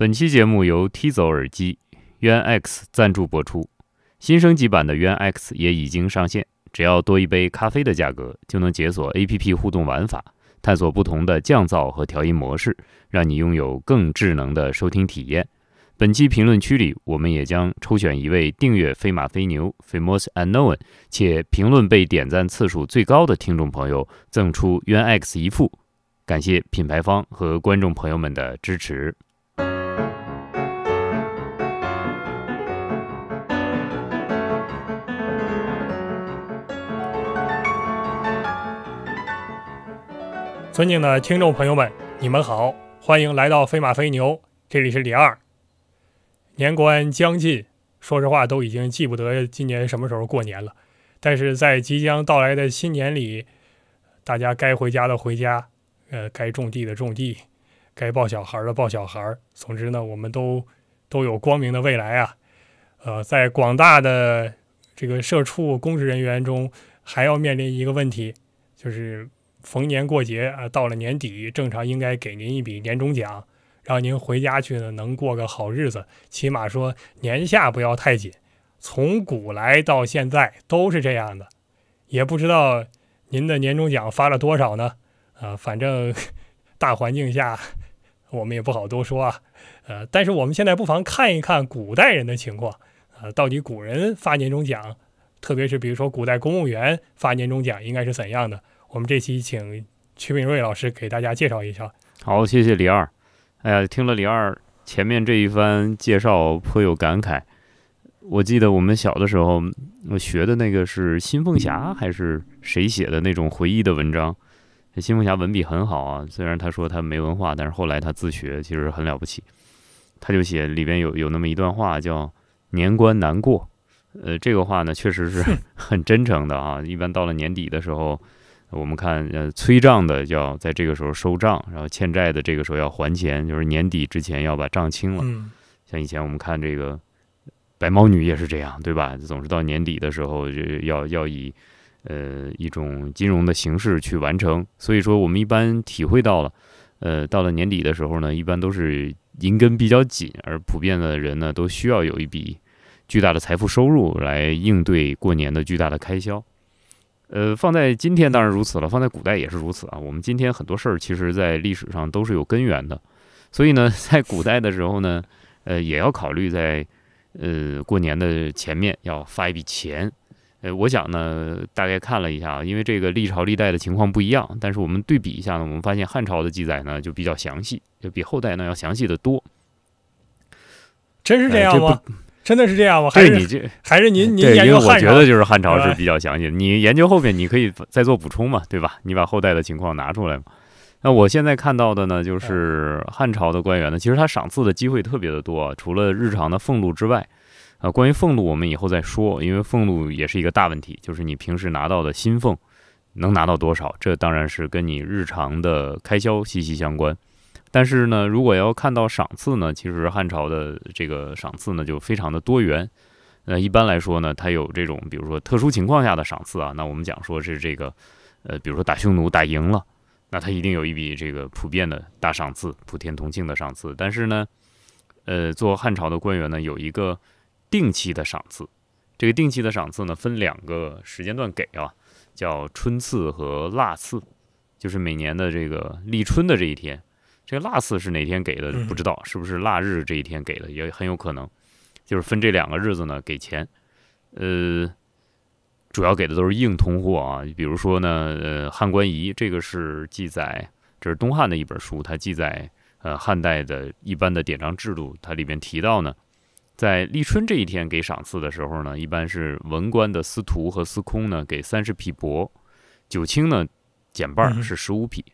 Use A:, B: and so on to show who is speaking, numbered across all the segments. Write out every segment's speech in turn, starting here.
A: 本期节目由 T 走耳机渊 X 赞助播出。新升级版的渊 X 也已经上线，只要多一杯咖啡的价格，就能解锁 APP 互动玩法，探索不同的降噪和调音模式，让你拥有更智能的收听体验。本期评论区里，我们也将抽选一位订阅飞马飞牛 Famous Unknown 且评论被点赞次数最高的听众朋友，赠出渊 X 一副。感谢品牌方和观众朋友们的支持。
B: 尊敬的听众朋友们，你们好，欢迎来到飞马飞牛，这里是李二。年关将近，说实话都已经记不得今年什么时候过年了。但是在即将到来的新年里，大家该回家的回家，呃，该种地的种地，该抱小孩的抱小孩。总之呢，我们都都有光明的未来啊。呃，在广大的这个社畜公职人员中，还要面临一个问题，就是。逢年过节啊，到了年底，正常应该给您一笔年终奖，让您回家去呢，能过个好日子。起码说年下不要太紧。从古来到现在都是这样的，也不知道您的年终奖发了多少呢？啊，反正 大环境下我们也不好多说啊。呃，但是我们现在不妨看一看古代人的情况啊，到底古人发年终奖，特别是比如说古代公务员发年终奖应该是怎样的？我们这期请曲炳瑞老师给大家介绍一下。
A: 好，谢谢李二。哎呀，听了李二前面这一番介绍，颇有感慨。我记得我们小的时候，我学的那个是新凤霞还是谁写的那种回忆的文章？新凤霞文笔很好啊，虽然他说他没文化，但是后来他自学，其实很了不起。他就写里边有有那么一段话，叫“年关难过”。呃，这个话呢，确实是 很真诚的啊。一般到了年底的时候。我们看，呃，催账的要在这个时候收账，然后欠债的这个时候要还钱，就是年底之前要把账清了。像以前我们看这个白毛女也是这样，对吧？总是到年底的时候就要要以呃一种金融的形式去完成。所以说，我们一般体会到了，呃，到了年底的时候呢，一般都是银根比较紧，而普遍的人呢都需要有一笔巨大的财富收入来应对过年的巨大的开销。呃，放在今天当然如此了，放在古代也是如此啊。我们今天很多事儿，其实在历史上都是有根源的，所以呢，在古代的时候呢，呃，也要考虑在呃过年的前面要发一笔钱。呃，我想呢，大概看了一下啊，因为这个历朝历代的情况不一样，但是我们对比一下呢，我们发现汉朝的记载呢就比较详细，就比后代呢要详细的多。
B: 真是这样吗？真的是这样吗？还是
A: 你这
B: 还是您您研究
A: 汉朝？我觉得就是汉朝是比较详细。你研究后面，你可以再做补充嘛，对吧？你把后代的情况拿出来嘛。那我现在看到的呢，就是汉朝的官员呢，其实他赏赐的机会特别的多，除了日常的俸禄之外，啊，关于俸禄我们以后再说，因为俸禄也是一个大问题，就是你平时拿到的薪俸能拿到多少，这当然是跟你日常的开销息息相关。但是呢，如果要看到赏赐呢，其实汉朝的这个赏赐呢就非常的多元。那一般来说呢，它有这种比如说特殊情况下的赏赐啊，那我们讲说是这个，呃，比如说打匈奴打赢了，那他一定有一笔这个普遍的大赏赐，普天同庆的赏赐。但是呢，呃，做汉朝的官员呢有一个定期的赏赐，这个定期的赏赐呢分两个时间段给啊，叫春赐和腊赐，就是每年的这个立春的这一天。这个腊四是哪天给的？不知道是不是腊日这一天给的，也很有可能，就是分这两个日子呢给钱。呃，主要给的都是硬通货啊，比如说呢，呃，《汉官仪》这个是记载，这是东汉的一本书，它记载呃汉代的一般的典章制度，它里面提到呢，在立春这一天给赏赐的时候呢，一般是文官的司徒和司空呢给三十匹帛，九卿呢减半是十五匹，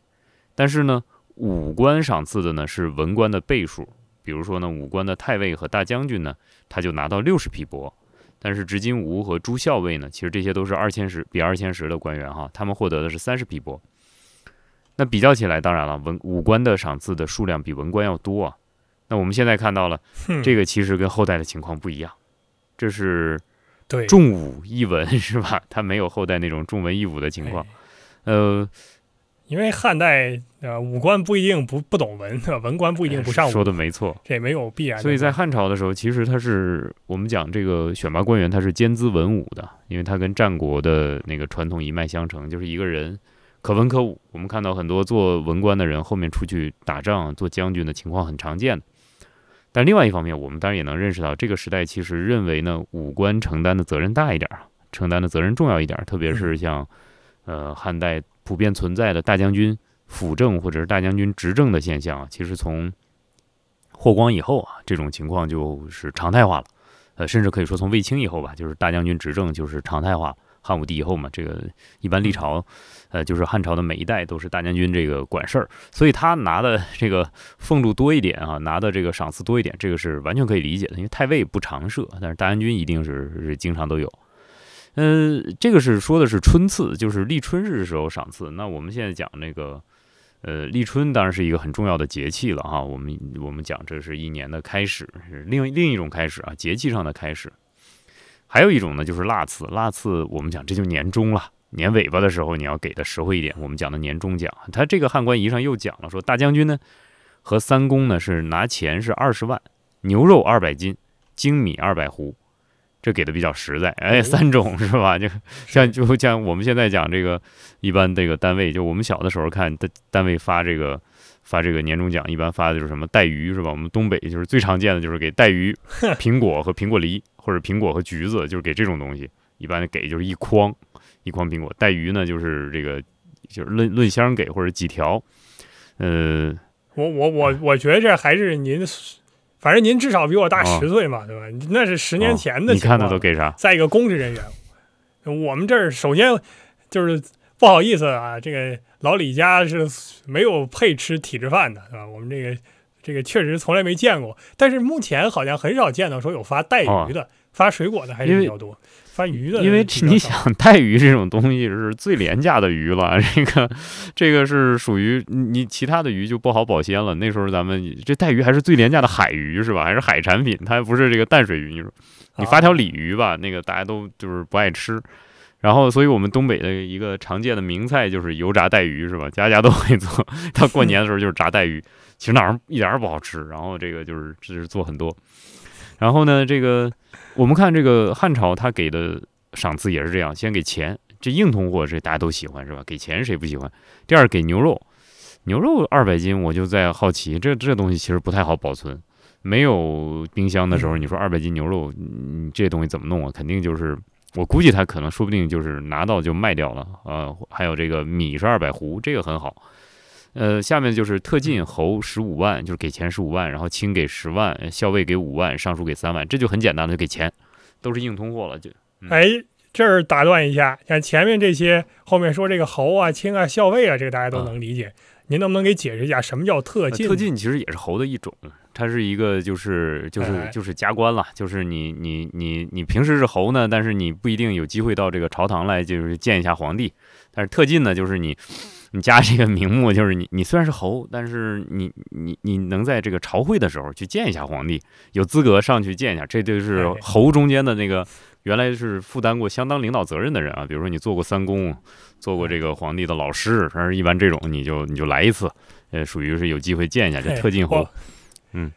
A: 但是呢。武官赏赐的呢是文官的倍数，比如说呢，武官的太尉和大将军呢，他就拿到六十匹帛，但是执金吾和朱校尉呢，其实这些都是二千石比二千石的官员哈，他们获得的是三十匹帛。那比较起来，当然了，文武官的赏赐的数量比文官要多啊。那我们现在看到了，这个其实跟后代的情况不一样，这是重武抑文 是吧？他没有后代那种重文抑武的情况，呃。
B: 因为汉代呃武官不一定不不懂文，文官不一定不上武，
A: 说的没错，
B: 这也没有必然。
A: 所以在汉朝的时候，其实他是我们讲这个选拔官员，他是兼资文武的，因为他跟战国的那个传统一脉相承，就是一个人可文可武。我们看到很多做文官的人后面出去打仗做将军的情况很常见的。但另外一方面，我们当然也能认识到，这个时代其实认为呢，武官承担的责任大一点啊，承担的责任重要一点，特别是像呃汉代。普遍存在的大将军辅政或者是大将军执政的现象，其实从霍光以后啊，这种情况就是常态化了。呃，甚至可以说从卫青以后吧，就是大将军执政就是常态化。汉武帝以后嘛，这个一般历朝，呃，就是汉朝的每一代都是大将军这个管事儿，所以他拿的这个俸禄多一点啊，拿的这个赏赐多一点，这个是完全可以理解的。因为太尉不常设，但是大将军一定是是经常都有。嗯，这个是说的是春赐，就是立春日的时候赏赐。那我们现在讲那个，呃，立春当然是一个很重要的节气了哈。我们我们讲这是一年的开始，是另另一种开始啊，节气上的开始。还有一种呢，就是腊赐。腊赐我们讲这就年终了，年尾巴的时候你要给的实惠一点。我们讲的年终奖，他这个汉官仪上又讲了，说大将军呢和三公呢是拿钱是二十万，牛肉二百斤，精米二百斛。这给的比较实在，哎，三种是吧？就像就像我们现在讲这个，一般这个单位，就我们小的时候看单单位发这个发这个年终奖，一般发的就是什么带鱼是吧？我们东北就是最常见的就是给带鱼、苹果和苹果梨，或者苹果和橘子，就是给这种东西，一般给就是一筐一筐苹果，带鱼呢就是这个就是论论箱给或者几条，呃，
B: 我我我我觉得这还是您。反正您至少比我大十岁嘛，对吧？那是十年前的。
A: 你看他都给啥？
B: 再一个公职人员，我们这儿首先就是不好意思啊，这个老李家是没有配吃体制饭的，对吧？我们这个这个确实从来没见过，但是目前好像很少见到说有发带鱼的，发水果的还是比较多。发鱼的，
A: 因为你想带鱼这种东西是最廉价的鱼了，这个这个是属于你其他的鱼就不好保鲜了。那时候咱们这带鱼还是最廉价的海鱼是吧？还是海产品，它还不是这个淡水鱼。你说你发条鲤鱼吧，那个大家都就是不爱吃。然后，所以我们东北的一个常见的名菜就是油炸带鱼是吧？家家都会做。到过年的时候就是炸带鱼，其实那玩意儿一点儿不好吃。然后这个就是就是做很多。然后呢，这个我们看这个汉朝，他给的赏赐也是这样，先给钱，这硬通货这大家都喜欢是吧？给钱谁不喜欢？第二给牛肉，牛肉二百斤，我就在好奇，这这东西其实不太好保存，没有冰箱的时候，你说二百斤牛肉，你这东西怎么弄啊？肯定就是，我估计他可能说不定就是拿到就卖掉了啊。还有这个米是二百斛，这个很好。呃，下面就是特进侯十五万，就是给钱十五万，然后卿给十万，校尉给五万，尚书给三万，这就很简单的就给钱，都是硬通货了就。
B: 哎，这儿打断一下，像前面这些后面说这个侯啊、卿啊、校尉啊，这个大家都能理解，您能不能给解释一下什么叫特进？
A: 特进其实也是侯的一种，它是一个就是就是就是加官了，就是你你你你平时是侯呢，但是你不一定有机会到这个朝堂来就是见一下皇帝，但是特进呢，就是你。你加这个名目，就是你，你虽然是侯，但是你，你，你能在这个朝会的时候去见一下皇帝，有资格上去见一下，这就是侯中间的那个原来是负担过相当领导责任的人啊。比如说你做过三公，做过这个皇帝的老师，反正一般这种你就你就来一次，呃，属于是有机会见一下，就特进侯。嗯，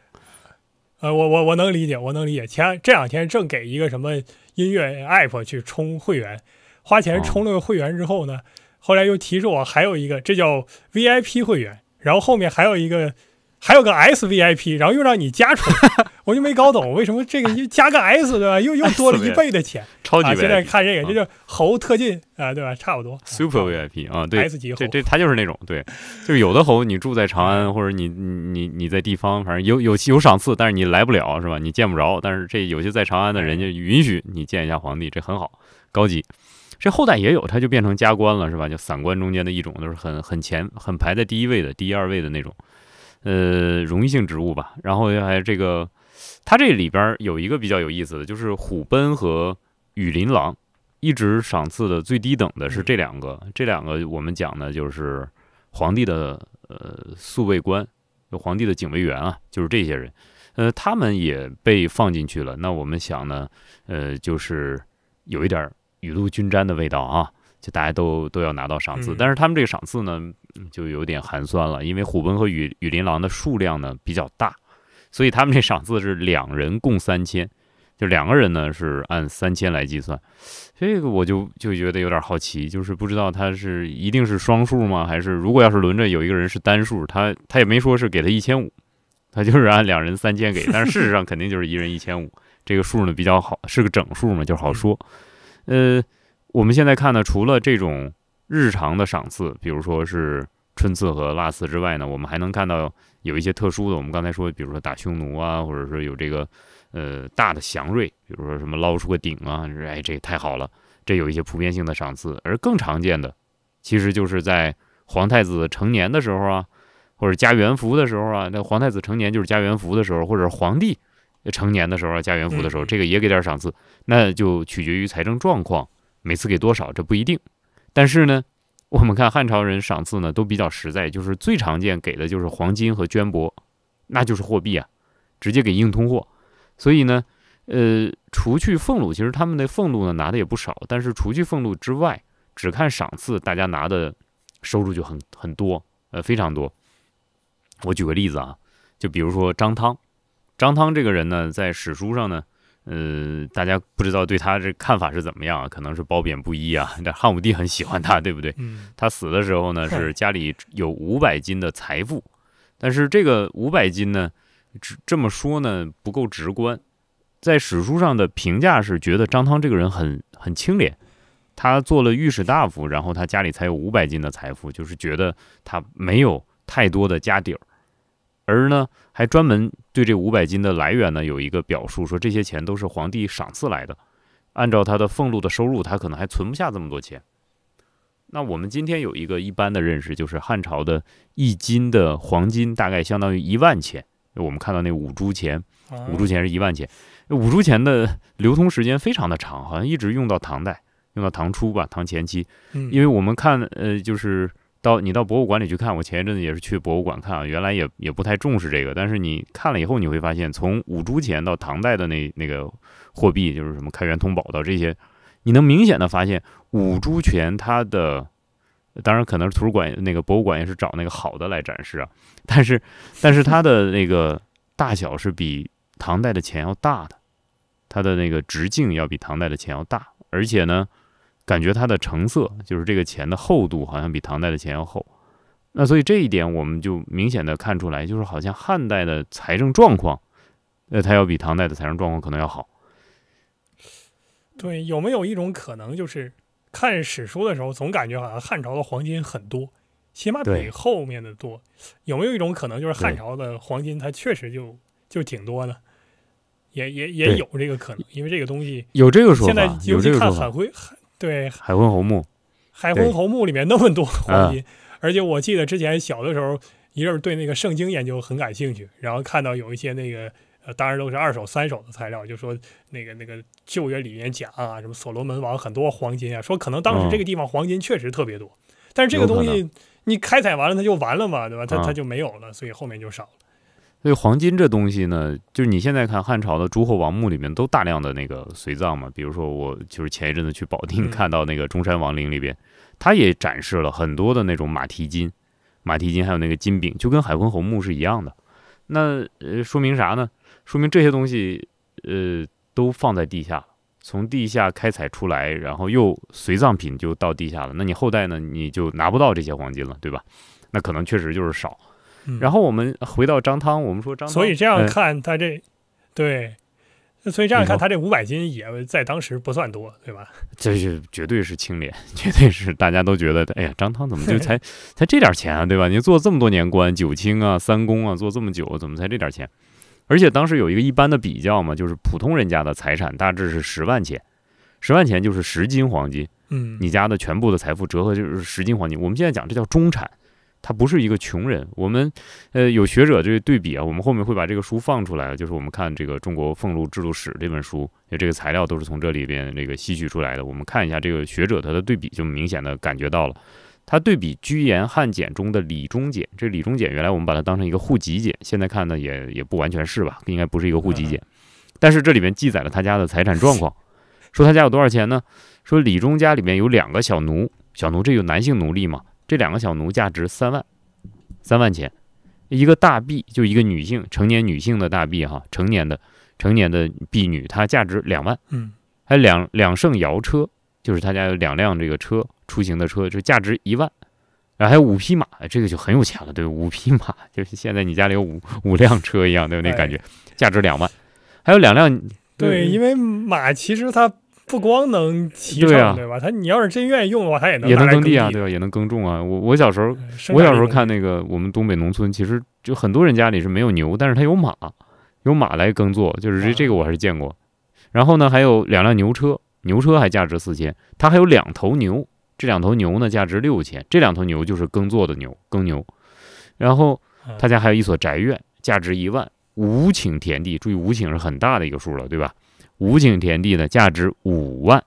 B: 呃，我我我能理解，我能理解。前这两天正给一个什么音乐 app 去充会员，花钱充了个会员之后呢。后来又提示我还有一个，这叫 VIP 会员，然后后面还有一个，还有个 SVIP，然后又让你加出来，我就没搞懂为什么这个又加个 S 对吧？又又多了一倍的钱。
A: 超级
B: VIP。现在看这个，这叫猴特进啊，对吧？差不多。
A: Super VIP 啊，对，S，
B: 级
A: 这这他就是那种，对，就是有的猴你住在长安或者你你你在地方，反正有有有赏赐，但是你来不了是吧？你见不着，但是这有些在长安的人家允许你见一下皇帝，这很好，高级。这后代也有，它就变成加官了，是吧？就散官中间的一种，都是很很前、很排在第一位的、第一二位的那种，呃，荣誉性职务吧。然后还这个，它这里边有一个比较有意思的，就是虎贲和羽林郎，一直赏赐的最低等的是这两个。这两个我们讲的就是皇帝的呃宿卫官，就皇帝的警卫员啊，就是这些人，呃，他们也被放进去了。那我们想呢，呃，就是有一点。雨露均沾的味道啊，就大家都都要拿到赏赐，但是他们这个赏赐呢，就有点寒酸了，因为虎贲和雨雨林狼的数量呢比较大，所以他们这赏赐是两人共三千，就两个人呢是按三千来计算。这个我就就觉得有点好奇，就是不知道他是一定是双数吗？还是如果要是轮着有一个人是单数，他他也没说是给他一千五，他就是按两人三千给，但是事实上肯定就是一人一千五，这个数呢比较好，是个整数嘛，就好说。呃，我们现在看呢，除了这种日常的赏赐，比如说是春赐和腊赐之外呢，我们还能看到有一些特殊的。我们刚才说，比如说打匈奴啊，或者说有这个呃大的祥瑞，比如说什么捞出个鼎啊，哎，这太好了，这有一些普遍性的赏赐。而更常见的，其实就是在皇太子成年的时候啊，或者加元服的时候啊，那皇太子成年就是加元服的时候，或者皇帝成年的时候加元服的时候，这个也给点赏赐，那就取决于财政状况，每次给多少这不一定。但是呢，我们看汉朝人赏赐呢都比较实在，就是最常见给的就是黄金和绢帛，那就是货币啊，直接给硬通货。所以呢，呃，除去俸禄，其实他们的俸禄呢拿的也不少，但是除去俸禄之外，只看赏赐，大家拿的收入就很很多，呃，非常多。我举个例子啊，就比如说张汤，张汤这个人呢，在史书上呢。呃，大家不知道对他这看法是怎么样啊？可能是褒贬不一啊。但汉武帝很喜欢他，对不对？他死的时候呢，是家里有五百斤的财富，但是这个五百斤呢，只这么说呢不够直观。在史书上的评价是觉得张汤这个人很很清廉，他做了御史大夫，然后他家里才有五百斤的财富，就是觉得他没有太多的家底儿。而呢，还专门对这五百金的来源呢有一个表述，说这些钱都是皇帝赏赐来的。按照他的俸禄的收入，他可能还存不下这么多钱。那我们今天有一个一般的认识，就是汉朝的一斤的黄金大概相当于一万钱。我们看到那五铢钱，五铢钱是一万钱。五铢钱的流通时间非常的长，好像一直用到唐代，用到唐初吧，唐前期。因为我们看，呃，就是。到你到博物馆里去看，我前一阵子也是去博物馆看啊，原来也也不太重视这个，但是你看了以后，你会发现从五铢钱到唐代的那那个货币，就是什么开元通宝到这些，你能明显的发现五铢钱它的，当然可能是图书馆那个博物馆也是找那个好的来展示啊，但是但是它的那个大小是比唐代的钱要大的，它的那个直径要比唐代的钱要大，而且呢。感觉它的成色，就是这个钱的厚度，好像比唐代的钱要厚。那所以这一点，我们就明显的看出来，就是好像汉代的财政状况，呃，它要比唐代的财政状况可能要好。
B: 对，有没有一种可能，就是看史书的时候，总感觉好像汉朝的黄金很多，起码比后面的多。有没有一种可能，就是汉朝的黄金它确实就就挺多的？也也也有这个可能，因为这个东西
A: 有这个说
B: 法，现在
A: 尤其
B: 看海徽。对，
A: 海昏侯墓，
B: 海昏侯墓里面那么多黄金，而且我记得之前小的时候，一阵儿对那个圣经研究很感兴趣，然后看到有一些那个，呃，当然都是二手、三手的材料，就说那个那个旧约里面讲啊，什么所罗门王很多黄金啊，说可能当时这个地方黄金确实特别多，但是这个东西你开采完了它就完了嘛，对吧？它它就没有了，所以后面就少了。
A: 所以黄金这东西呢，就是你现在看汉朝的诸侯王墓里面都大量的那个随葬嘛。比如说我就是前一阵子去保定看到那个中山王陵里边，它也展示了很多的那种马蹄金、马蹄金还有那个金饼，就跟海昏侯墓是一样的。那呃说明啥呢？说明这些东西呃都放在地下，从地下开采出来，然后又随葬品就到地下了。那你后代呢，你就拿不到这些黄金了，对吧？那可能确实就是少。然后我们回到张汤，我们说张，
B: 所以这样看他这，对，所以这样看他这五百斤也在当时不算多，对吧？
A: 这是绝对是清廉，绝对是大家都觉得，哎呀，张汤怎么就 才才这点钱啊，对吧？你做这么多年官，九卿啊、三公啊，做这么久，怎么才这点钱？而且当时有一个一般的比较嘛，就是普通人家的财产大致是十万钱，十万钱就是十斤黄金，
B: 嗯，
A: 你家的全部的财富折合就是十斤黄金。我们现在讲这叫中产。他不是一个穷人，我们呃有学者这个对比啊，我们后面会把这个书放出来，就是我们看这个《中国俸禄制度史》这本书，这个材料都是从这里边这个吸取出来的。我们看一下这个学者他的对比，就明显的感觉到了，他对比居延汉简中的李中简，这李中简原来我们把它当成一个户籍简，现在看呢也也不完全是吧，应该不是一个户籍简，但是这里面记载了他家的财产状况，说他家有多少钱呢？说李中家里面有两个小奴，小奴这有男性奴隶嘛？这两个小奴价值三万，三万钱。一个大婢，就一个女性，成年女性的大婢哈，成年的成年的婢女，她价值两万。
B: 嗯，
A: 还有两两乘摇车，就是他家有两辆这个车出行的车，就价值一万。然后还有五匹马，这个就很有钱了，对，五匹马就是现在你家里有五五辆车一样，对那感觉，价值两万。还有两辆，
B: 对，因为马其实它。不光能骑乘，对吧？他你要是真愿意用的话，他也能
A: 也能耕
B: 地
A: 啊，对吧？也能耕种啊。我我小时候，我小时候看那个我们东北农村，其实就很多人家里是没有牛，但是他有马，有马来耕作，就是这这个我还是见过。然后呢，还有两辆牛车，牛车还价值四千。他还有两头牛，这两头牛呢价值六千，这两头牛就是耕作的牛，耕牛。然后他家还有一所宅院，价值一万，五顷田地，注意五顷是很大的一个数了，对吧？五顷田地呢，价值五万，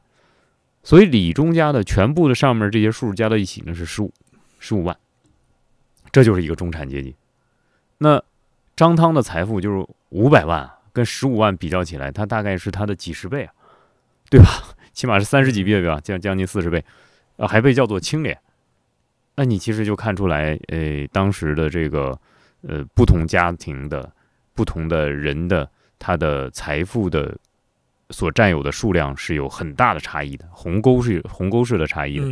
A: 所以李忠家的全部的上面这些数加到一起呢是十五，十五万，这就是一个中产阶级。那张汤的财富就是五百万，跟十五万比较起来，他大概是他的几十倍啊，对吧？起码是三十几倍吧，将将近四十倍，呃，还被叫做清廉。那你其实就看出来，呃，当时的这个呃不同家庭的不同的人的他的财富的。所占有的数量是有很大的差异的，鸿沟是鸿沟式的差异的。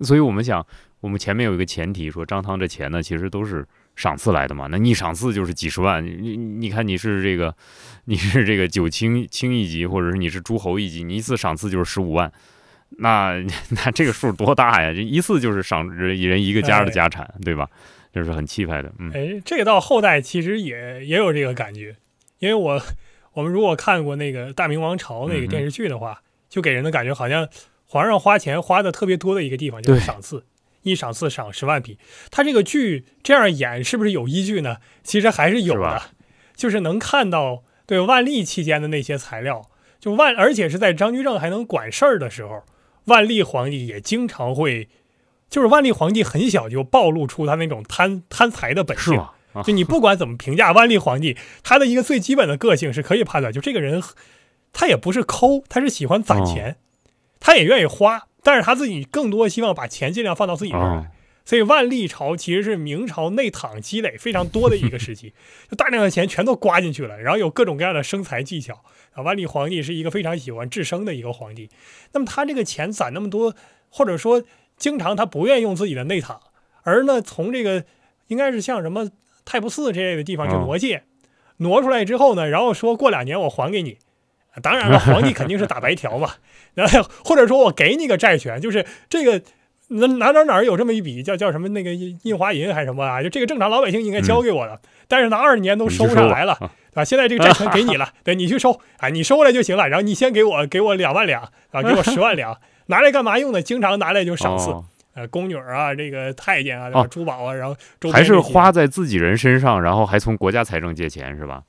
A: 所以，我们想，我们前面有一个前提，说张汤这钱呢，其实都是赏赐来的嘛。那你赏赐就是几十万，你你看你是这个，你是这个九卿卿一级，或者是你是诸侯一级，你一次赏赐就是十五万，那 那这个数多大呀？这一次就是赏人人一个家的家产，对吧？这是很气派的。嗯，
B: 哎，这个到后代其实也也有这个感觉，因为我。我们如果看过那个《大明王朝》那个电视剧的话，就给人的感觉好像皇上花钱花的特别多的一个地方就是赏赐，一赏赐赏十万匹。他这个剧这样演是不是有依据呢？其实还是有的，就是能看到对万历期间的那些材料，就万而且是在张居正还能管事儿的时候，万历皇帝也经常会，就是万历皇帝很小就暴露出他那种贪贪财的本性。就你不管怎么评价万历皇帝，他的一个最基本的个性是可以判断，就这个人，他也不是抠，他是喜欢攒钱，他也愿意花，但是他自己更多希望把钱尽量放到自己这儿来。所以万历朝其实是明朝内躺积累非常多的一个时期，就大量的钱全都刮进去了，然后有各种各样的生财技巧啊。万历皇帝是一个非常喜欢治生的一个皇帝，那么他这个钱攒那么多，或者说经常他不愿意用自己的内躺，而呢从这个应该是像什么。太不寺这类的地方去挪借，挪出来之后呢，然后说过两年我还给你。当然了，皇帝肯定是打白条嘛。然后或者说我给你个债权，就是这个哪哪哪哪有这么一笔叫叫什么那个印花银还是什么啊？就这个正常老百姓应该交给我的，但是呢二十年都收不上来了，啊，现在这个债权给你了，对你去收啊，你收来就行了。然后你先给我给我两万两啊，给我十万两，拿来干嘛用的？经常拿来就赏赐。呃，宫女啊，这个太监啊，珠宝啊，然后
A: 还是花在自己人身上，然后还从国家财政借钱，是吧？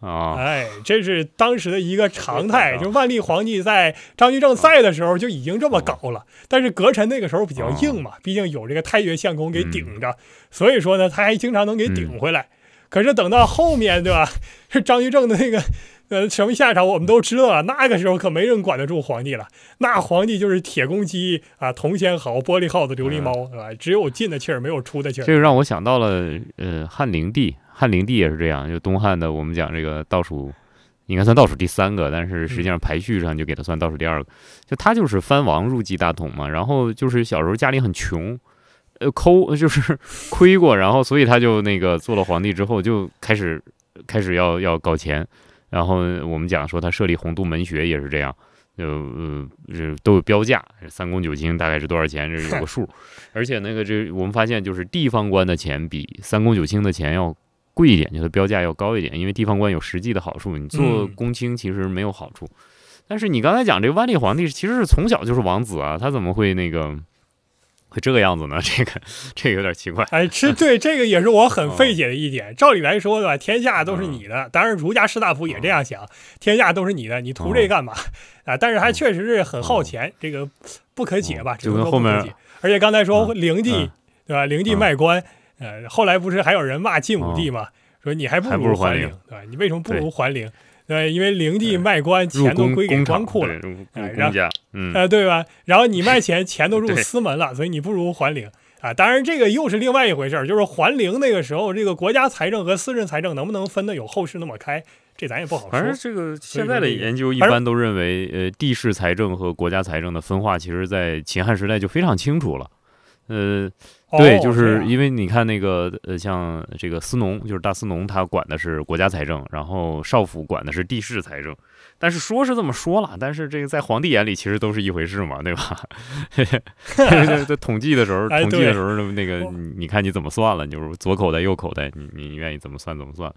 A: 啊，
B: 哎，这是当时的一个常态。就万历皇帝在张居正在的时候就已经这么搞了，但是阁臣那个时候比较硬嘛，毕竟有这个太岳相公给顶着，所以说呢，他还经常能给顶回来。可是等到后面，对吧？是 张居正的那个。呃，什么下场我们都知道了。那个时候可没人管得住皇帝了。那皇帝就是铁公鸡啊，铜钱好，玻璃耗子，琉璃猫，是吧？只有进的气儿，没有出的气儿。
A: 这个让我想到了，呃，汉灵帝，汉灵帝也是这样。就东汉的，我们讲这个倒数，应该算倒数第三个，但是实际上排序上就给他算倒数第二个。就他就是藩王入继大统嘛，然后就是小时候家里很穷，呃，抠就是亏过，然后所以他就那个做了皇帝之后就开始开始要要搞钱。然后我们讲说他设立洪都门学也是这样，就呃都有标价，三公九卿大概是多少钱，这有个数。而且那个这我们发现就是地方官的钱比三公九卿的钱要贵一点，就是标价要高一点，因为地方官有实际的好处，你做公卿其实没有好处。但是你刚才讲这个万历皇帝其实是从小就是王子啊，他怎么会那个？会这个样子呢？这个这个有点奇怪。
B: 哎，吃对这个也是我很费解的一点。照理来说，对吧？天下都是你的，当然儒家士大夫也这样想，天下都是你的，你图这干嘛啊？但是还确实是很耗钱，这个不可解吧？
A: 就跟后面，
B: 而且刚才说灵帝，对吧？灵帝卖官，呃，后来不是还有人骂晋武帝吗？说你还不如还
A: 灵，
B: 对吧？你为什么不如还灵？对，因为灵地卖官，钱都归给官库了，然后，
A: 嗯，
B: 呃，对吧？然后你卖钱，钱都入 私门了，所以你不如还灵。啊。当然，这个又是另外一回事儿，就是还陵那个时候，这个国家财政和私人财政能不能分得有后世那么开，这咱也不好说。
A: 反正这个现在的研究一般都认为，呃，地市财政和国家财政的分化，其实在秦汉时代就非常清楚了。呃，对，就是因为你看那个呃，像这个司农，就是大司农，他管的是国家财政，然后少府管的是地市财政。但是说是这么说了，但是这个在皇帝眼里其实都是一回事嘛，对吧？在统计的时候，统计的时候那个你看你怎么算了，就是左口袋右口袋，你你愿意怎么算怎么算。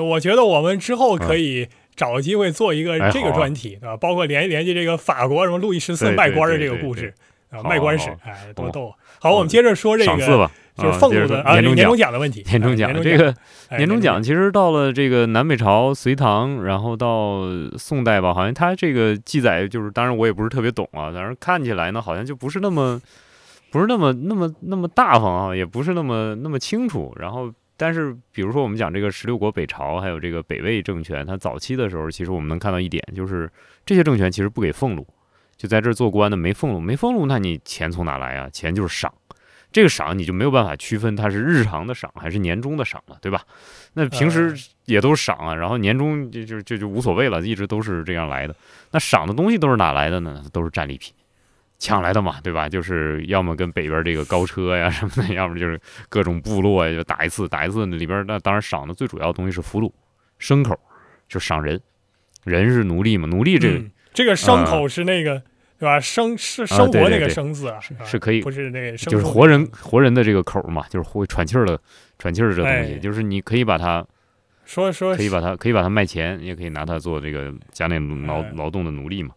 B: 我觉得我们之后可以找机会做一个这个专题啊，包括联联系这个法国什么路易十四卖官的这个故事啊，卖官史，哎，多逗。好，我们接着说这个。就是俸禄的啊，年终奖的问题。
A: 年终奖这个年终奖，其实到了这个南北朝、隋唐，然后到宋代吧，好像它这个记载就是，当然我也不是特别懂啊，但是看起来呢，好像就不是那么不是那么那么那么大方啊，也不是那么那么清楚。然后，但是比如说我们讲这个十六国北朝，还有这个北魏政权，它早期的时候，其实我们能看到一点，就是这些政权其实不给俸禄，就在这做官的没俸禄，没俸禄，那你钱从哪来啊？钱就是赏。这个赏你就没有办法区分它是日常的赏还是年终的赏了，对吧？那平时也都是赏啊，然后年终就就就就无所谓了，一直都是这样来的。那赏的东西都是哪来的呢？都是战利品，抢来的嘛，对吧？就是要么跟北边这个高车呀什么的，要么就是各种部落呀，就打一次打一次。里边那当然赏的最主要的东西是俘虏、牲口，就赏人，人是奴隶嘛，奴隶这个
B: 这个牲口是那个。对吧？生是生活那个生字啊，
A: 是可以，
B: 不是那个，
A: 就是活人活人的这个口嘛，就是会喘气儿的喘气儿这东西，就是你可以把它
B: 说说，
A: 可以把它可以把它卖钱，也可以拿它做这个家内劳劳动的奴隶嘛。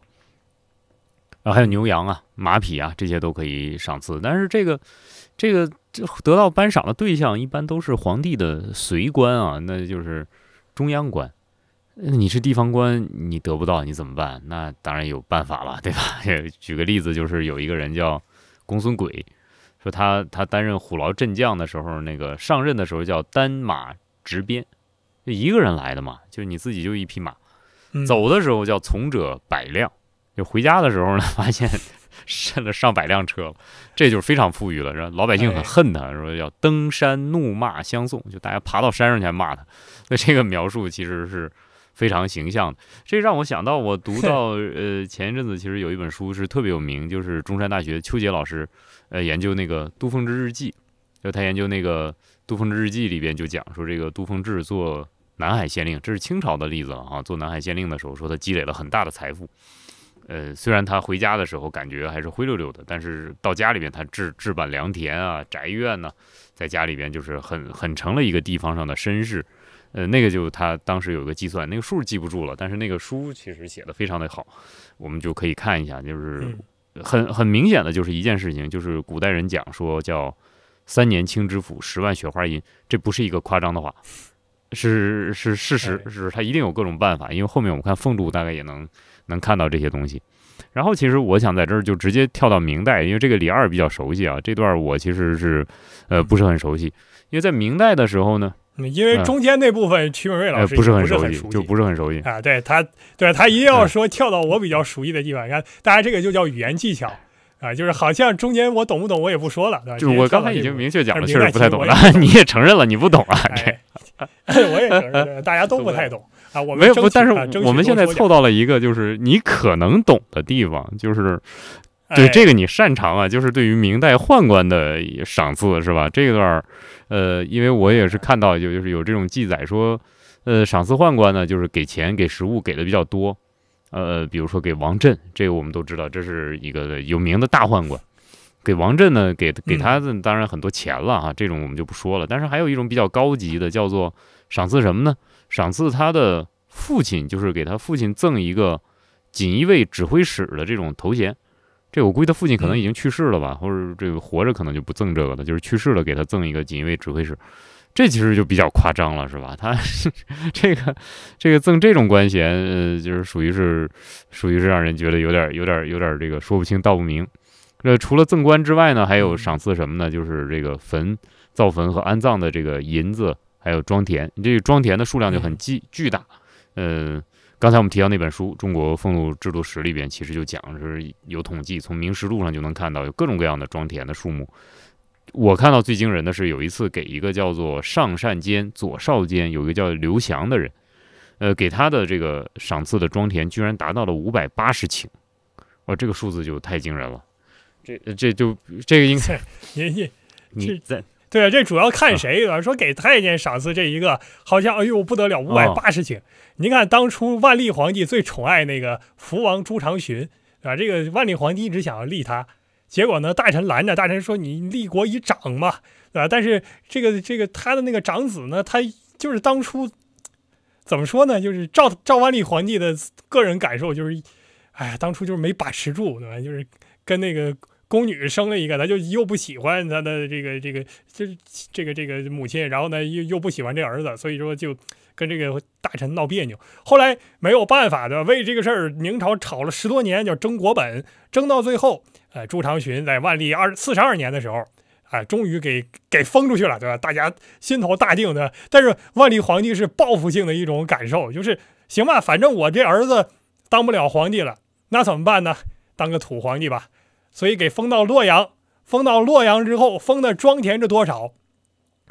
A: 然后还有牛羊啊、马匹啊，这些都可以赏赐。但是这个这个得到颁赏的对象一般都是皇帝的随官啊，那就是中央官。你是地方官，你得不到，你怎么办？那当然有办法了，对吧？举个例子，就是有一个人叫公孙轨，说他他担任虎牢镇将的时候，那个上任的时候叫单马执鞭，就一个人来的嘛，就你自己就一匹马，走的时候叫从者百辆，就回家的时候呢，发现剩了上百辆车了，这就是非常富裕了，然后老百姓很恨他，说要登山怒骂相送，就大家爬到山上去骂他，那这个描述其实是。非常形象的，这让我想到，我读 到呃前一阵子，其实有一本书是特别有名，就是中山大学邱杰老师呃研究那个杜凤之日记，就他研究那个杜凤之日记里边就讲说，这个杜凤志做南海县令，这是清朝的例子了啊。做南海县令的时候，说他积累了很大的财富，呃，虽然他回家的时候感觉还是灰溜溜的，但是到家里边他置置办良田啊、宅院呢，在家里边就是很很成了一个地方上的绅士。呃，那个就他当时有一个计算，那个数记不住了，但是那个书其实写的非常的好，我们就可以看一下，就是很很明显的就是一件事情，就是古代人讲说叫三年清知府，十万雪花银，这不是一个夸张的话，是是事实，是他一定有各种办法，因为后面我们看俸禄大概也能能看到这些东西。然后其实我想在这儿就直接跳到明代，因为这个李二比较熟悉啊，这段我其实是呃不是很熟悉，因为在明代的时候呢。
B: 因为中间那部分曲本瑞老师
A: 不是
B: 很
A: 熟
B: 悉，
A: 就不是很熟悉
B: 啊。对他，对他一定要说跳到我比较熟悉的地方。你看，大家这个就叫语言技巧啊，就是好像中间我懂不懂我也不说了，对吧？
A: 就我刚才已经明确讲了，确实不太懂了。你也承认了，你不懂啊？
B: 这我也承认，大家都不太懂啊。我
A: 没有，但是我们现在凑到了一个就是你可能懂的地方，就是对这个你擅长啊，就是对于明代宦官的赏赐是吧？这段。呃，因为我也是看到有就是有这种记载说，呃，赏赐宦官呢，就是给钱给食物给的比较多，呃，比如说给王振，这个我们都知道，这是一个有名的大宦官，给王振呢给给他的当然很多钱了啊，这种我们就不说了。但是还有一种比较高级的，叫做赏赐什么呢？赏赐他的父亲，就是给他父亲赠一个锦衣卫指挥使的这种头衔。这我估计他父亲可能已经去世了吧，或者这个活着可能就不赠这个了，就是去世了给他赠一个锦衣卫指挥使，这其实就比较夸张了，是吧？他这个这个赠这种官衔，呃，就是属于是属于是让人觉得有点有点有点这个说不清道不明。那除了赠官之外呢，还有赏赐什么呢？就是这个坟造坟和安葬的这个银子，还有庄田，你这个庄田的数量就很巨巨大，嗯。刚才我们提到那本书《中国俸禄制度史》里边，其实就讲是有统计，从《明实录》上就能看到有各种各样的庄田的数目。我看到最惊人的是有一次给一个叫做上善监左少监，有一个叫刘翔的人，呃，给他的这个赏赐的庄田居然达到了五百八十顷，哇，这个数字就太惊人了。这这就这个应该
B: 你你
A: 你在
B: 对啊，这主要看谁啊？说给太监赏赐这一个，好像哎呦不得了，五百八十顷。您看当初万历皇帝最宠爱那个福王朱常洵，对吧？这个万历皇帝一直想要立他，结果呢，大臣拦着，大臣说你立国以长嘛，对吧？但是这个这个他的那个长子呢，他就是当初怎么说呢？就是赵赵万历皇帝的个人感受就是，哎呀，当初就是没把持住，对吧？就是跟那个。宫女生了一个，他就又不喜欢他的这个这个，就是这个这个母亲，然后呢又又不喜欢这儿子，所以说就跟这个大臣闹别扭。后来没有办法的，为这个事儿，明朝吵了十多年，叫争国本，争到最后，呃，朱常洵在万历二四十二年的时候，哎，终于给给封出去了，对吧？大家心头大定的。但是万历皇帝是报复性的一种感受，就是行吧，反正我这儿子当不了皇帝了，那怎么办呢？当个土皇帝吧。所以给封到洛阳，封到洛阳之后，封的庄田是多少？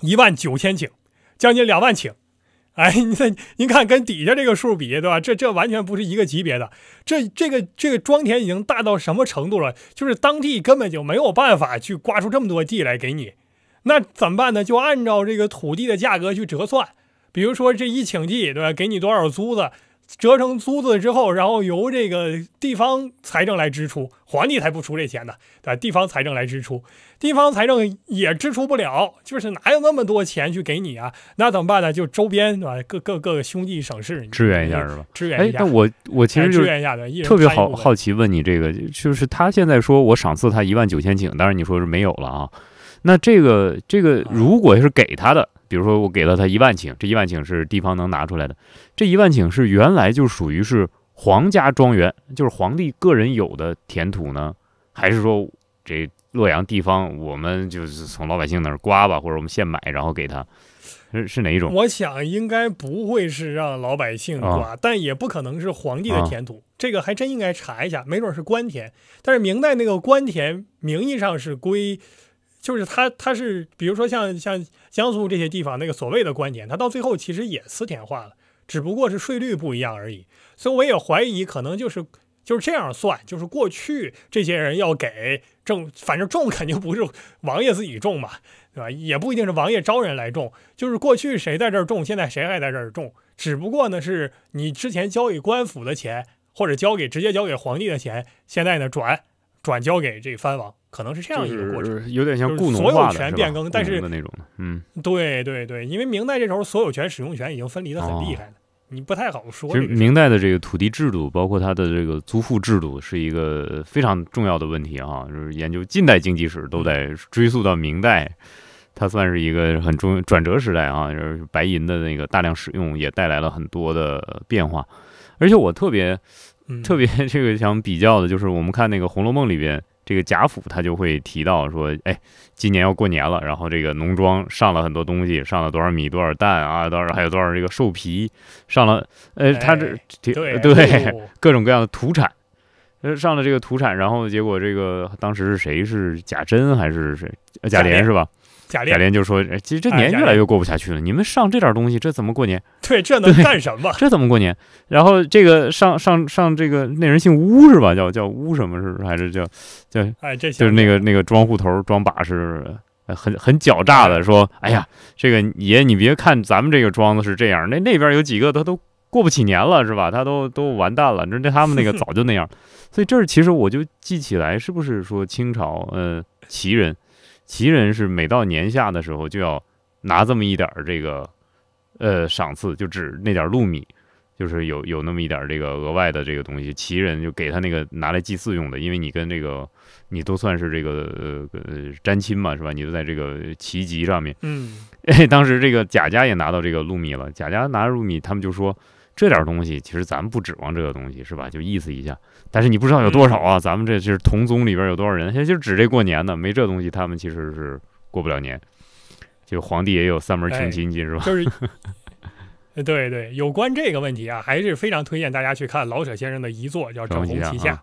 B: 一万九千顷，将近两万顷。哎，你看，您看跟底下这个数比，对吧？这这完全不是一个级别的。这这个这个庄田已经大到什么程度了？就是当地根本就没有办法去刮出这么多地来给你。那怎么办呢？就按照这个土地的价格去折算。比如说这一顷地，对吧？给你多少租子？折成租子之后，然后由这个地方财政来支出，皇帝才不出这钱呢，对吧？地方财政来支出，地方财政也支出不了，就是哪有那么多钱去给你啊？那怎么办呢？就周边对吧？各各各个兄弟省市
A: 支援一下是吧？
B: 支援一下。
A: 哎，那我我其实就
B: 支援一下的，
A: 特别好好奇问你这个，就是他现在说我赏赐他一万九千顷，当然你说是没有了啊。那这个这个如果是给他的。比如说，我给了他一万顷，这一万顷是地方能拿出来的。这一万顷是原来就属于是皇家庄园，就是皇帝个人有的田土呢，还是说这洛阳地方我们就是从老百姓那儿刮吧，或者我们现买然后给他，是是哪一种？
B: 我想应该不会是让老百姓刮，但也不可能是皇帝的田土，这个还真应该查一下，没准是官田。但是明代那个官田名义上是归。就是他，他是比如说像像江苏这些地方那个所谓的官田，他到最后其实也私田化了，只不过是税率不一样而已。所以我也怀疑，可能就是就是这样算，就是过去这些人要给种，反正种肯定不是王爷自己种嘛，对吧？也不一定是王爷招人来种，就是过去谁在这儿种，现在谁还在这儿种，只不过呢是你之前交给官府的钱，或者交给直接交给皇帝的钱，现在呢转转交给这藩王。可能是这样一个过程，
A: 有点像故农
B: 所有权变更，但是
A: 的那种，嗯，
B: 对对对，因为明代这时候所有权使用权已经分离的很厉害了，你不太好说。
A: 其实明代的这个土地制度，包括它的这个租户制度，是一个非常重要的问题啊。就是研究近代经济史都得追溯到明代，它算是一个很重转折时代啊。就是白银的那个大量使用，也带来了很多的变化。而且我特别特别 这个想比较的，就是我们看那个《红楼梦》里边。这个贾府他就会提到说，哎，今年要过年了，然后这个农庄上了很多东西，上了多少米、多少蛋啊，多少还有多少这个兽皮，上了，呃，他这
B: 对
A: 对各种各样的土产，呃，上了这个土产，然后结果这个当时是谁是贾珍还是谁贾琏是吧？
B: 贾
A: 琏就说：“其实这年越来越过不下去了，你们上这点东西，这怎么过年？
B: 对，这能干什么？
A: 这怎么过年？然后这个上上上这个那人姓乌是吧？叫叫乌什么是还是叫叫？
B: 哎，这
A: 就是那个那个装户头装把式很很狡诈的说：哎呀，这个爷你别看咱们这个庄子是这样，那那边有几个他都过不起年了是吧？他都都完蛋了。那他们那个早就那样。所以这儿其实我就记起来，是不是说清朝呃旗人？”旗人是每到年下的时候就要拿这么一点儿这个，呃，赏赐，就指那点禄米，就是有有那么一点儿这个额外的这个东西，旗人就给他那个拿来祭祀用的，因为你跟这个你都算是这个呃沾亲嘛，是吧？你都在这个旗籍上面。
B: 嗯，
A: 当时这个贾家也拿到这个禄米了，贾家拿禄米，他们就说。这点东西其实咱们不指望这个东西是吧？就意思一下，但是你不知道有多少啊？咱们这就是同宗里边有多少人，现在就指这过年的，没这东西他们其实是过不了年。就皇帝也有三门亲亲戚是吧？
B: 就是，对对，有关这个问题啊，还是非常推荐大家去看老舍先生的遗作，叫《整红旗下》，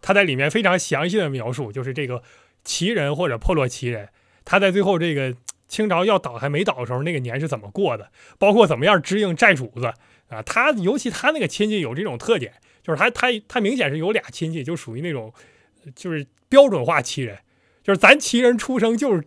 B: 他在里面非常详细的描述，就是这个旗人或者破落旗人，他在最后这个清朝要倒还没倒的时候，那个年是怎么过的，包括怎么样支应债主子啊。他尤其他那个亲戚有这种特点，就是他他他明显是有俩亲戚，就属于那种就是标准化旗人，就是咱旗人出生就是。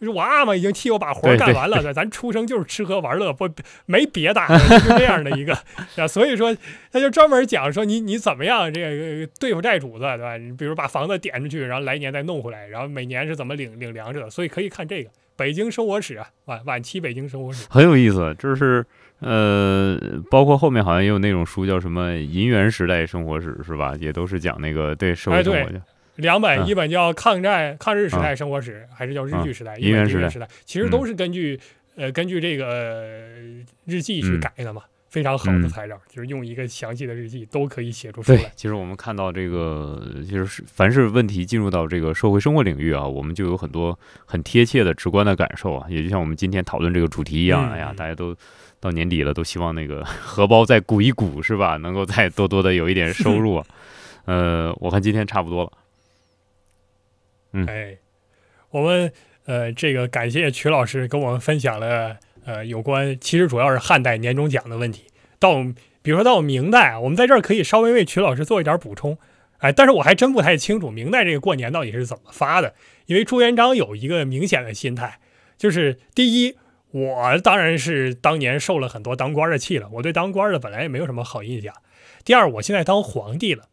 B: 就是我阿玛已经替我把活干完了，咱出生就是吃喝玩乐，不没别的，就是这样的一个啊。所以说，他就专门讲说你你怎么样这个对付债主子，对吧？你比如把房子点出去，然后来年再弄回来，然后每年是怎么领领粮食的。所以可以看这个《北京生活史》啊，晚晚期《北京生活史》
A: 很有意思。就是呃，包括后面好像也有那种书叫什么《银元时代生活史》，是吧？也都是讲那个对社会生活的。
B: 两本，一本叫《抗战抗日时代生活史》，还是叫《日据时代》？
A: 银元
B: 时代，其实都是根据呃根据这个日记去改的嘛，非常好的材料，就是用一个详细的日记都可以写出出来。
A: 其实我们看到这个，就是凡是问题进入到这个社会生活领域啊，我们就有很多很贴切的、直观的感受啊。也就像我们今天讨论这个主题一样，哎呀，大家都到年底了，都希望那个 荷包再鼓一鼓，是吧？能够再多多的有一点 收入。呃，我看今天差不多了。嗯，
B: 哎，我们呃，这个感谢曲老师跟我们分享了呃有关，其实主要是汉代年终奖的问题。到比如说到明代，我们在这儿可以稍微为曲老师做一点补充。哎，但是我还真不太清楚明代这个过年到底是怎么发的，因为朱元璋有一个明显的心态，就是第一，我当然是当年受了很多当官的气了，我对当官的本来也没有什么好印象。第二，我现在当皇帝了，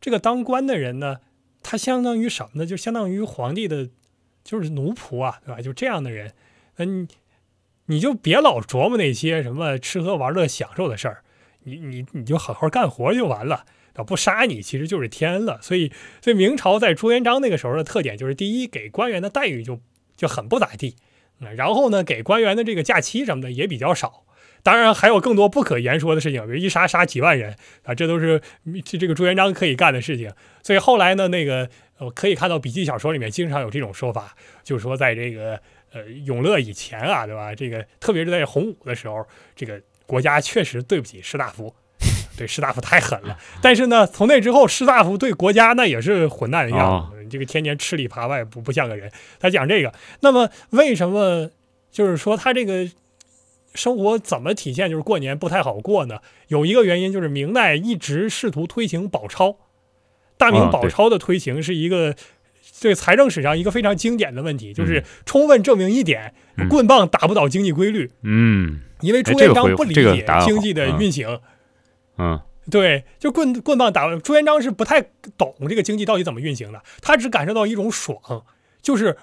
B: 这个当官的人呢。他相当于什么呢？就相当于皇帝的，就是奴仆啊，对吧？就这样的人，嗯，你就别老琢磨那些什么吃喝玩乐享受的事儿，你你你就好好干活就完了，不杀你其实就是天恩了。所以，所以明朝在朱元璋那个时候的特点就是：第一，给官员的待遇就就很不咋地，然后呢，给官员的这个假期什么的也比较少。当然还有更多不可言说的事情，比如一杀杀几万人啊，这都是这这个朱元璋可以干的事情。所以后来呢，那个我可以看到笔记小说里面经常有这种说法，就是说在这个呃永乐以前啊，对吧？这个特别是在洪武的时候，这个国家确实对不起士大夫，对士大夫太狠了。但是呢，从那之后，士大夫对国家那也是混蛋一样子，这个天天吃里扒外，不不像个人。他讲这个，那么为什么就是说他这个？生活怎么体现就是过年不太好过呢？有一个原因就是明代一直试图推行宝钞，大明宝钞的推行是一个对财政史上一个非常经典的问题，就是充分证明一点：棍棒打不倒经济规律。
A: 嗯，
B: 因为朱元璋不理解经济的运行。
A: 嗯，
B: 对，就棍棍棒打朱元璋是不太懂这个经济到底怎么运行的，他只感受到一种爽，就是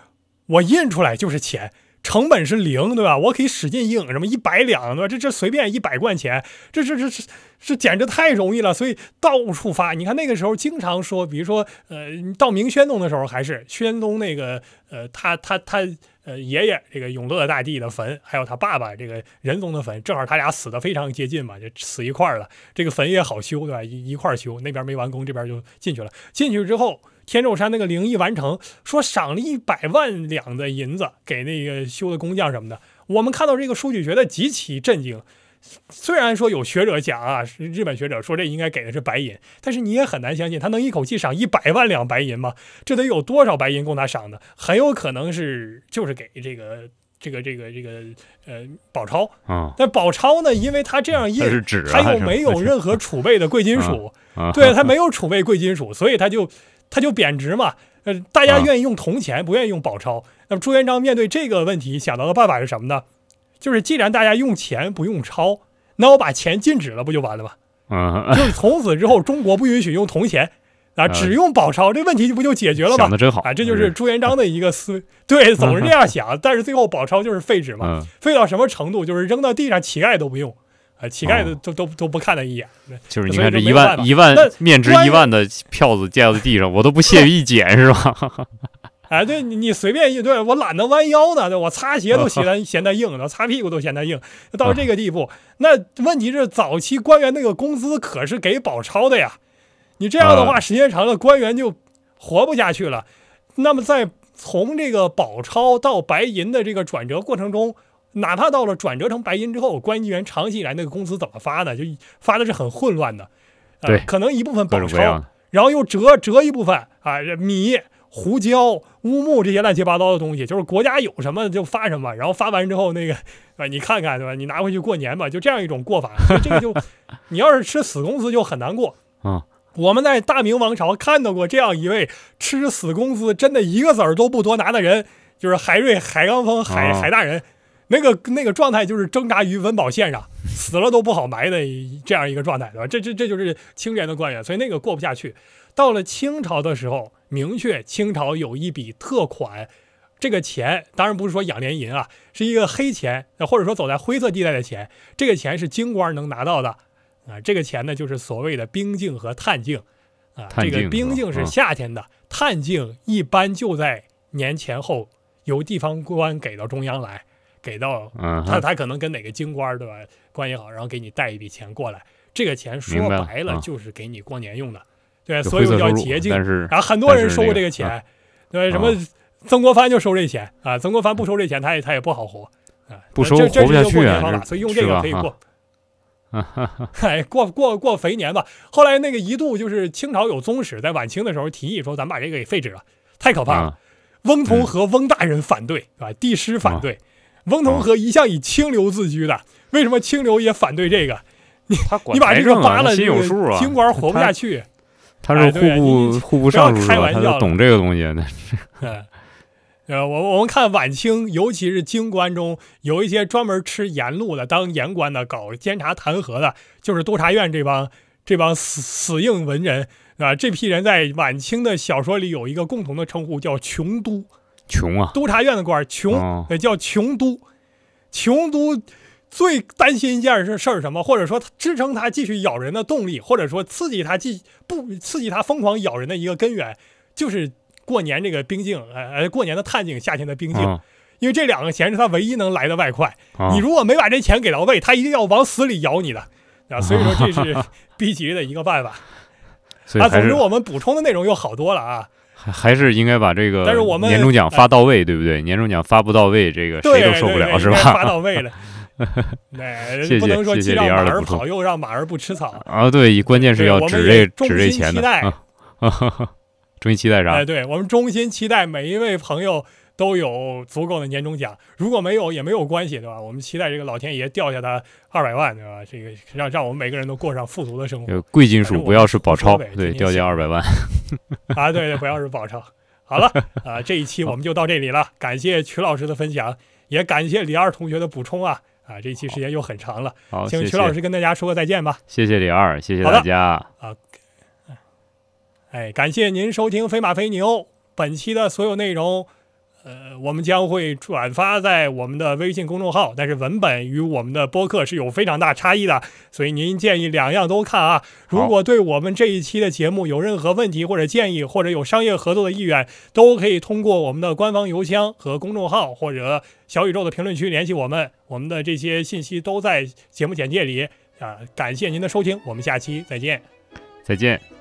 B: 我印出来就是钱。成本是零，对吧？我可以使劲印，什么一百两，对吧？这这随便一百贯钱，这这这这这简直太容易了，所以到处发。你看那个时候经常说，比如说，呃，到明宣宗的时候，还是宣宗那个，呃，他他他，呃，爷爷这个永乐大帝的坟，还有他爸爸这个仁宗的坟，正好他俩死的非常接近嘛，就死一块儿了。这个坟也好修，对吧？一一块儿修，那边没完工，这边就进去了。进去之后。天寿山那个灵异完成，说赏了一百万两的银子给那个修的工匠什么的。我们看到这个数据，觉得极其震惊。虽然说有学者讲啊，日本学者说这应该给的是白银，但是你也很难相信他能一口气赏一百万两白银吗？这得有多少白银供他赏的？很有可能是就是给这个这个这个这个呃宝钞
A: 啊。
B: 但宝钞呢，因为他这样印，
A: 他
B: 又没有任何储备的贵金属，对他没有储备贵金属，所以他就。它就贬值嘛，呃，大家愿意用铜钱，不愿意用宝钞。那么朱元璋面对这个问题，想到的办法是什么呢？就是既然大家用钱不用钞，那我把钱禁止了，不就完了吗？
A: 嗯，
B: 就是从此之后，中国不允许用铜钱啊，只用宝钞，这问题不就解决了吗？
A: 想的真好
B: 啊！这就是朱元璋的一个思，对，总是这样想。但是最后宝钞就是废纸嘛，废到什么程度？就是扔到地上，乞丐都不用。啊，乞丐都都都都不看他一眼，
A: 就是你看这一万一万面值一万的票子掉在地上，我都不屑于一捡，是吧？
B: 哎，对你你随便一对我懒得弯腰呢，对我擦鞋都嫌它 嫌它硬呢，擦屁股都嫌它硬，到这个地步。那问题是早期官员那个工资可是给宝钞的呀，你这样的话时间长了，官员就活不下去了。那么在从这个宝钞到白银的这个转折过程中。哪怕到了转折成白银之后，官员长期以来那个工资怎么发呢？就发的是很混乱的，
A: 对，
B: 可能一部分宝钞，然后又折折一部分啊，米、胡椒、乌木这些乱七八糟的东西，就是国家有什么就发什么，然后发完之后那个啊，你看看对吧？你拿回去过年吧，就这样一种过法。所以这个就，你要是吃死公司就很难过
A: 啊。
B: 我们在大明王朝看到过这样一位吃死公司，真的一个子儿都不多拿的人，就是海瑞、海刚峰、海海大人，那个那个状态就是挣扎于温饱线上，死了都不好埋的这样一个状态，对吧？这这这就是清廉的官员，所以那个过不下去。到了清朝的时候，明确清朝有一笔特款，这个钱当然不是说养廉银啊，是一个黑钱，或者说走在灰色地带的钱，这个钱是京官能拿到的。啊，这个钱呢，就是所谓的冰镜和探镜，啊，这个冰镜是夏天的，探镜一般就在年前后，由地方官给到中央来，给到他他可能跟哪个京官对吧关系好，然后给你带一笔钱过来，这个钱说白了就是给你过年用的，对，所以叫节境。然后很多人收过这个钱，对，什么曾国藩就收这钱啊，曾国藩不收这钱，他也他也不好活啊，
A: 不收活不下去
B: 啊，所以用这个可以过。哎，过过过肥年吧。后来那个一度就是清朝有宗室，在晚清的时候提议说，咱把这个给废止了，太可怕了。翁同和翁大人反对，是吧？帝师反对。翁同和一向以清流自居的，为什么清流也反对这个？你你把这个扒了，清官活不下去。
A: 他是户部户部尚书，他懂这个东西。那
B: 是。呃，我我们看晚清，尤其是京官中有一些专门吃盐路的，当盐官的，搞监察弹劾的，就是督察院这帮这帮死死硬文人啊。这批人在晚清的小说里有一个共同的称呼，叫穷都。
A: 穷啊！
B: 督察院的官穷，叫穷都。穷督最担心一件事事儿什么？或者说支撑他继续咬人的动力，或者说刺激他继不刺激他疯狂咬人的一个根源，就是。过年这个冰镜，呃，过年的探镜，夏天的冰镜，因为这两个钱是他唯一能来的外快。你如果没把这钱给到位，他一定要往死里咬你的啊！所以说这是 逼急的一个办法。
A: 啊，
B: 总之我们补充的内容又好多了啊。
A: 还还是应该把这个，
B: 但是我们
A: 年终奖发到位，对不对？年终奖发不到位，这个谁都受不了，是吧？
B: 发到位了。
A: 谢谢
B: 不能说
A: 谢谢
B: 让马儿跑，又让马儿不吃草
A: 啊！对，关键是要指这指这钱的。衷心期待啥？
B: 哎，对我们衷心期待每一位朋友都有足够的年终奖，如果没有也没有关系，对吧？我们期待这个老天爷掉下他二百万，对吧？这个让让我们每个人都过上富足的生活。
A: 贵金属不要是宝钞，对，掉下二百万。
B: 啊，对对，不要是宝钞。好了，啊，这一期我们就到这里了，感谢曲老师的分享，也感谢李二同学的补充啊啊，这一期时间又很长了，
A: 好，
B: 请曲老师跟大家说个再见吧。
A: 谢谢李二，谢谢大家
B: 啊。哎，感谢您收听《飞马飞牛》本期的所有内容，呃，我们将会转发在我们的微信公众号，但是文本与我们的播客是有非常大差异的，所以您建议两样都看啊。如果对我们这一期的节目有任何问题或者建议，或者有商业合作的意愿，都可以通过我们的官方邮箱和公众号或者小宇宙的评论区联系我们，我们的这些信息都在节目简介里啊。感谢您的收听，我们下期再见，
A: 再见。